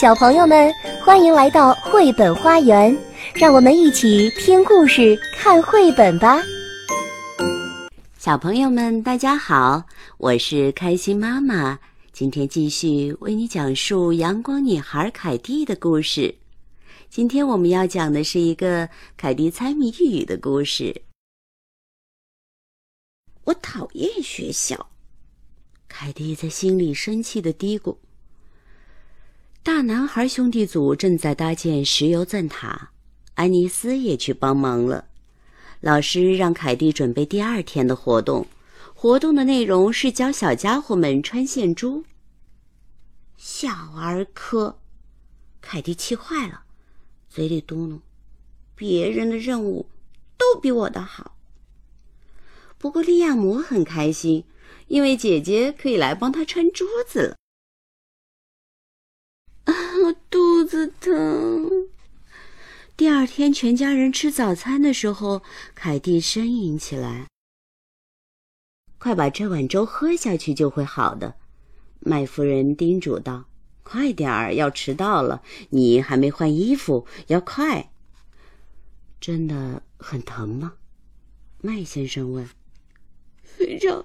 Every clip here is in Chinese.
小朋友们，欢迎来到绘本花园，让我们一起听故事、看绘本吧。小朋友们，大家好，我是开心妈妈，今天继续为你讲述阳光女孩凯蒂的故事。今天我们要讲的是一个凯蒂猜谜语的故事。我讨厌学校，凯蒂在心里生气的嘀咕。大男孩兄弟组正在搭建石油钻塔，安妮斯也去帮忙了。老师让凯蒂准备第二天的活动，活动的内容是教小家伙们穿线珠。小儿科，凯蒂气坏了，嘴里嘟囔：“别人的任务都比我的好。”不过利亚姆很开心，因为姐姐可以来帮他穿珠子了。肚子疼。第二天，全家人吃早餐的时候，凯蒂呻吟起来：“快把这碗粥喝下去，就会好的。”麦夫人叮嘱道：“快点儿，要迟到了。你还没换衣服，要快。”真的很疼吗？麦先生问。“非常，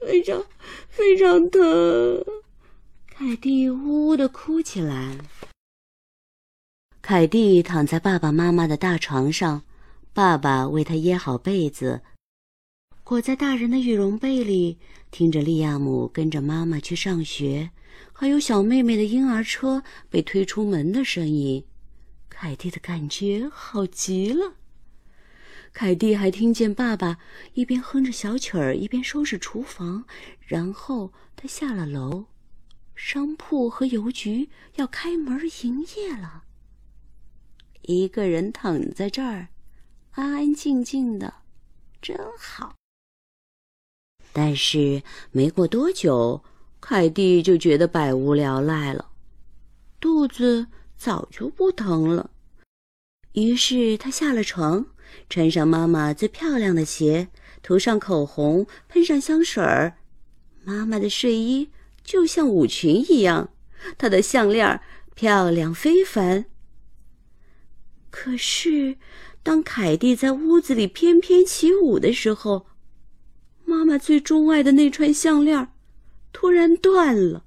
非常，非常疼。”凯蒂呜呜的哭起来。凯蒂躺在爸爸妈妈的大床上，爸爸为他掖好被子，裹在大人的羽绒被里，听着利亚姆跟着妈妈去上学，还有小妹妹的婴儿车被推出门的声音。凯蒂的感觉好极了。凯蒂还听见爸爸一边哼着小曲儿，一边收拾厨房，然后他下了楼。商铺和邮局要开门营业了。一个人躺在这儿，安安静静的，真好。但是没过多久，凯蒂就觉得百无聊赖了，肚子早就不疼了。于是他下了床，穿上妈妈最漂亮的鞋，涂上口红，喷上香水儿，妈妈的睡衣。就像舞裙一样，她的项链漂亮非凡。可是，当凯蒂在屋子里翩翩起舞的时候，妈妈最钟爱的那串项链突然断了。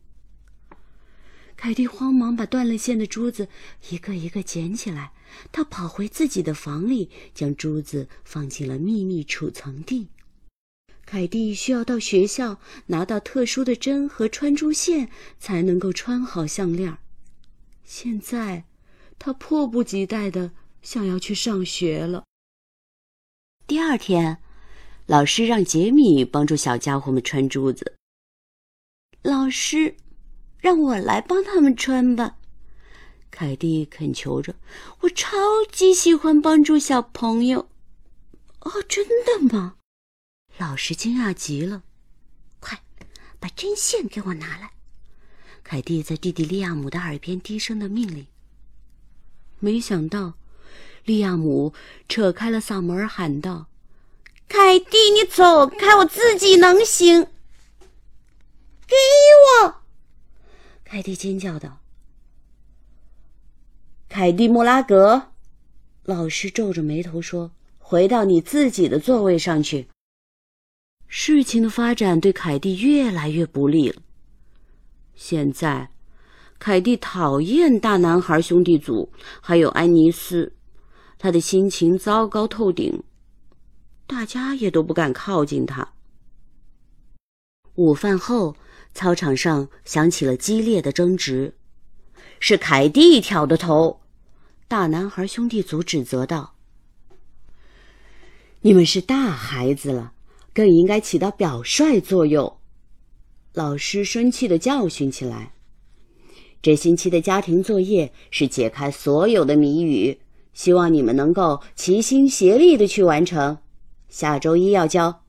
凯蒂慌忙把断了线的珠子一个一个捡起来，她跑回自己的房里，将珠子放进了秘密储藏地。凯蒂需要到学校拿到特殊的针和穿珠线，才能够穿好项链。现在，她迫不及待的想要去上学了。第二天，老师让杰米帮助小家伙们穿珠子。老师，让我来帮他们穿吧，凯蒂恳求着。我超级喜欢帮助小朋友。哦，真的吗？老师惊讶极了，快把针线给我拿来！凯蒂在弟弟利亚姆的耳边低声的命令。没想到，利亚姆扯开了嗓门喊道：“凯蒂，你走开，我自己能行。”给我！凯蒂尖叫道。凯蒂·莫拉格，老师皱着眉头说：“回到你自己的座位上去。”事情的发展对凯蒂越来越不利了。现在，凯蒂讨厌大男孩兄弟组，还有安妮斯，他的心情糟糕透顶，大家也都不敢靠近他。午饭后，操场上响起了激烈的争执，是凯蒂挑的头。大男孩兄弟组指责道：“你们是大孩子了。”更应该起到表率作用。老师生气的教训起来。这星期的家庭作业是解开所有的谜语，希望你们能够齐心协力的去完成。下周一要交。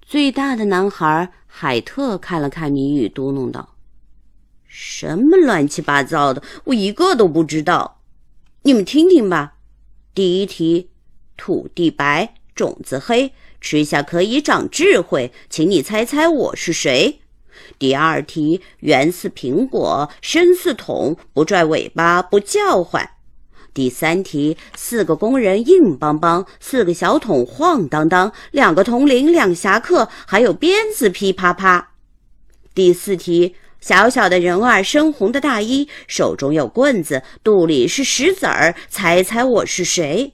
最大的男孩海特看了看谜语，嘟囔道：“什么乱七八糟的，我一个都不知道。你们听听吧。第一题：土地白，种子黑。”吃下可以长智慧，请你猜猜我是谁？第二题圆似苹果，身似桶，不拽尾巴，不叫唤。第三题四个工人硬邦邦，四个小桶晃荡荡，两个铜铃两侠客，还有鞭子噼啪啪。第四题小小的人儿，深红的大衣，手中有棍子，肚里是石子儿，猜猜我是谁？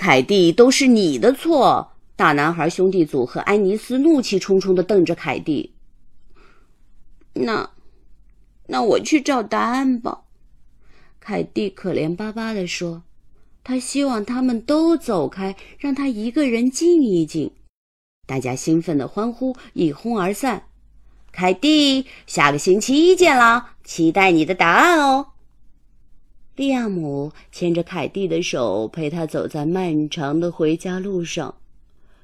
凯蒂，都是你的错！大男孩兄弟组和安妮斯怒气冲冲地瞪着凯蒂。那，那我去找答案吧。凯蒂可怜巴巴地说：“他希望他们都走开，让他一个人静一静。”大家兴奋地欢呼，一哄而散。凯蒂，下个星期一见啦！期待你的答案哦。利亚姆牵着凯蒂的手，陪他走在漫长的回家路上。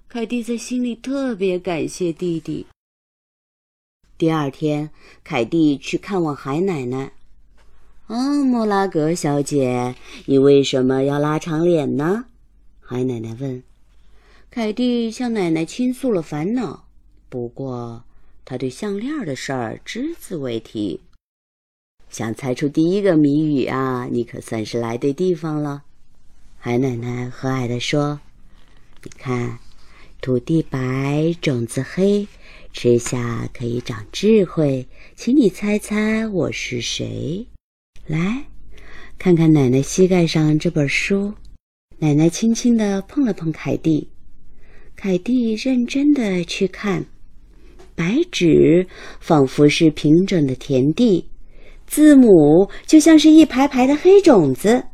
凯蒂在心里特别感谢弟弟。第二天，凯蒂去看望海奶奶。哦，莫拉格小姐，你为什么要拉长脸呢？海奶奶问。凯蒂向奶奶倾诉了烦恼，不过他对项链的事儿只字未提。想猜出第一个谜语啊，你可算是来对地方了。海奶奶和蔼地说：“你看。”土地白，种子黑，吃下可以长智慧。请你猜猜我是谁？来，看看奶奶膝盖上这本书。奶奶轻轻地碰了碰凯蒂，凯蒂认真的去看。白纸仿佛是平整的田地，字母就像是一排排的黑种子。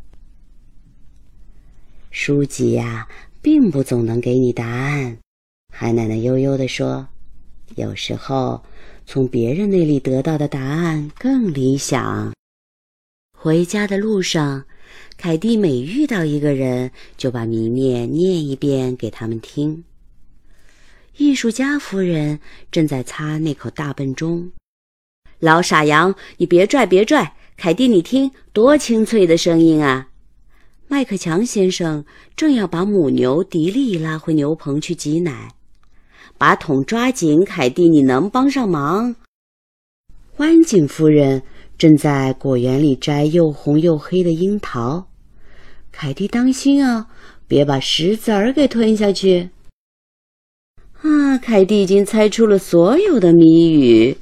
书籍呀。并不总能给你答案，海奶奶悠悠地说：“有时候，从别人那里得到的答案更理想。”回家的路上，凯蒂每遇到一个人，就把谜面念一遍给他们听。艺术家夫人正在擦那口大笨钟。老傻羊，你别拽，别拽！凯蒂，你听，多清脆的声音啊！麦克强先生正要把母牛迪丽拉回牛棚去挤奶，把桶抓紧，凯蒂，你能帮上忙？湾景夫人正在果园里摘又红又黑的樱桃，凯蒂，当心啊，别把石子儿给吞下去。啊，凯蒂已经猜出了所有的谜语，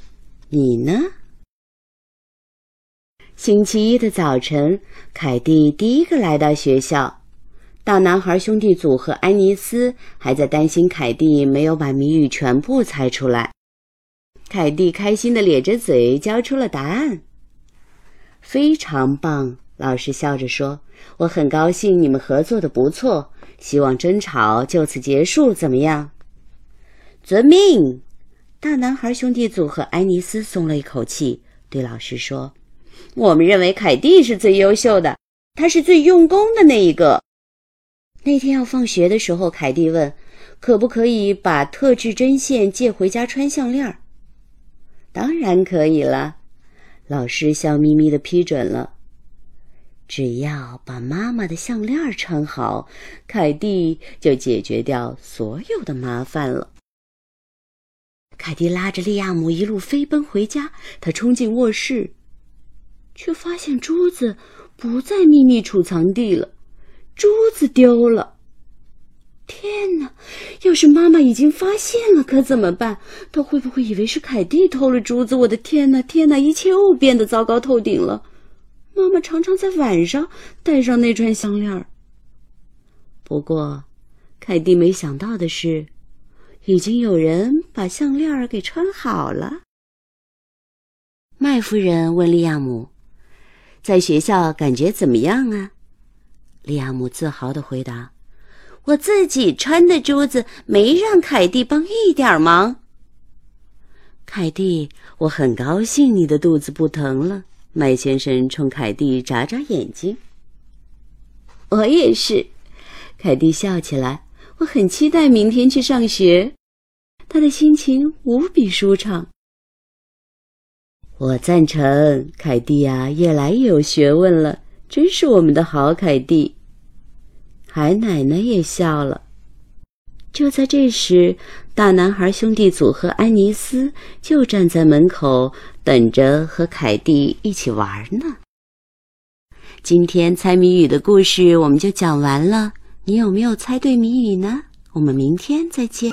你呢？星期一的早晨，凯蒂第一个来到学校。大男孩兄弟组和安妮斯还在担心凯蒂没有把谜语全部猜出来。凯蒂开心地咧着嘴交出了答案。非常棒，老师笑着说：“我很高兴你们合作的不错，希望争吵就此结束，怎么样？”遵命。大男孩兄弟组和爱尼斯松了一口气，对老师说。我们认为凯蒂是最优秀的，他是最用功的那一个。那天要放学的时候，凯蒂问：“可不可以把特制针线借回家穿项链？”“当然可以了。”老师笑眯眯的批准了。只要把妈妈的项链穿好，凯蒂就解决掉所有的麻烦了。凯蒂拉着利亚姆一路飞奔回家，他冲进卧室。却发现珠子不在秘密储藏地了，珠子丢了。天哪！要是妈妈已经发现了，可怎么办？她会不会以为是凯蒂偷了珠子？我的天哪！天哪！一切又变得糟糕透顶了。妈妈常常在晚上戴上那串项链。不过，凯蒂没想到的是，已经有人把项链给穿好了。麦夫人问利亚姆。在学校感觉怎么样啊？利亚姆自豪地回答：“我自己穿的珠子，没让凯蒂帮一点忙。”凯蒂，我很高兴你的肚子不疼了。麦先生冲凯蒂眨眨眼睛。我也是，凯蒂笑起来。我很期待明天去上学，他的心情无比舒畅。我赞成凯蒂呀，越来越有学问了，真是我们的好凯蒂。海奶奶也笑了。就在这时，大男孩兄弟组和安妮斯就站在门口等着和凯蒂一起玩呢。今天猜谜语的故事我们就讲完了，你有没有猜对谜语呢？我们明天再见。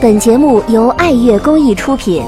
本节目由爱乐公益出品。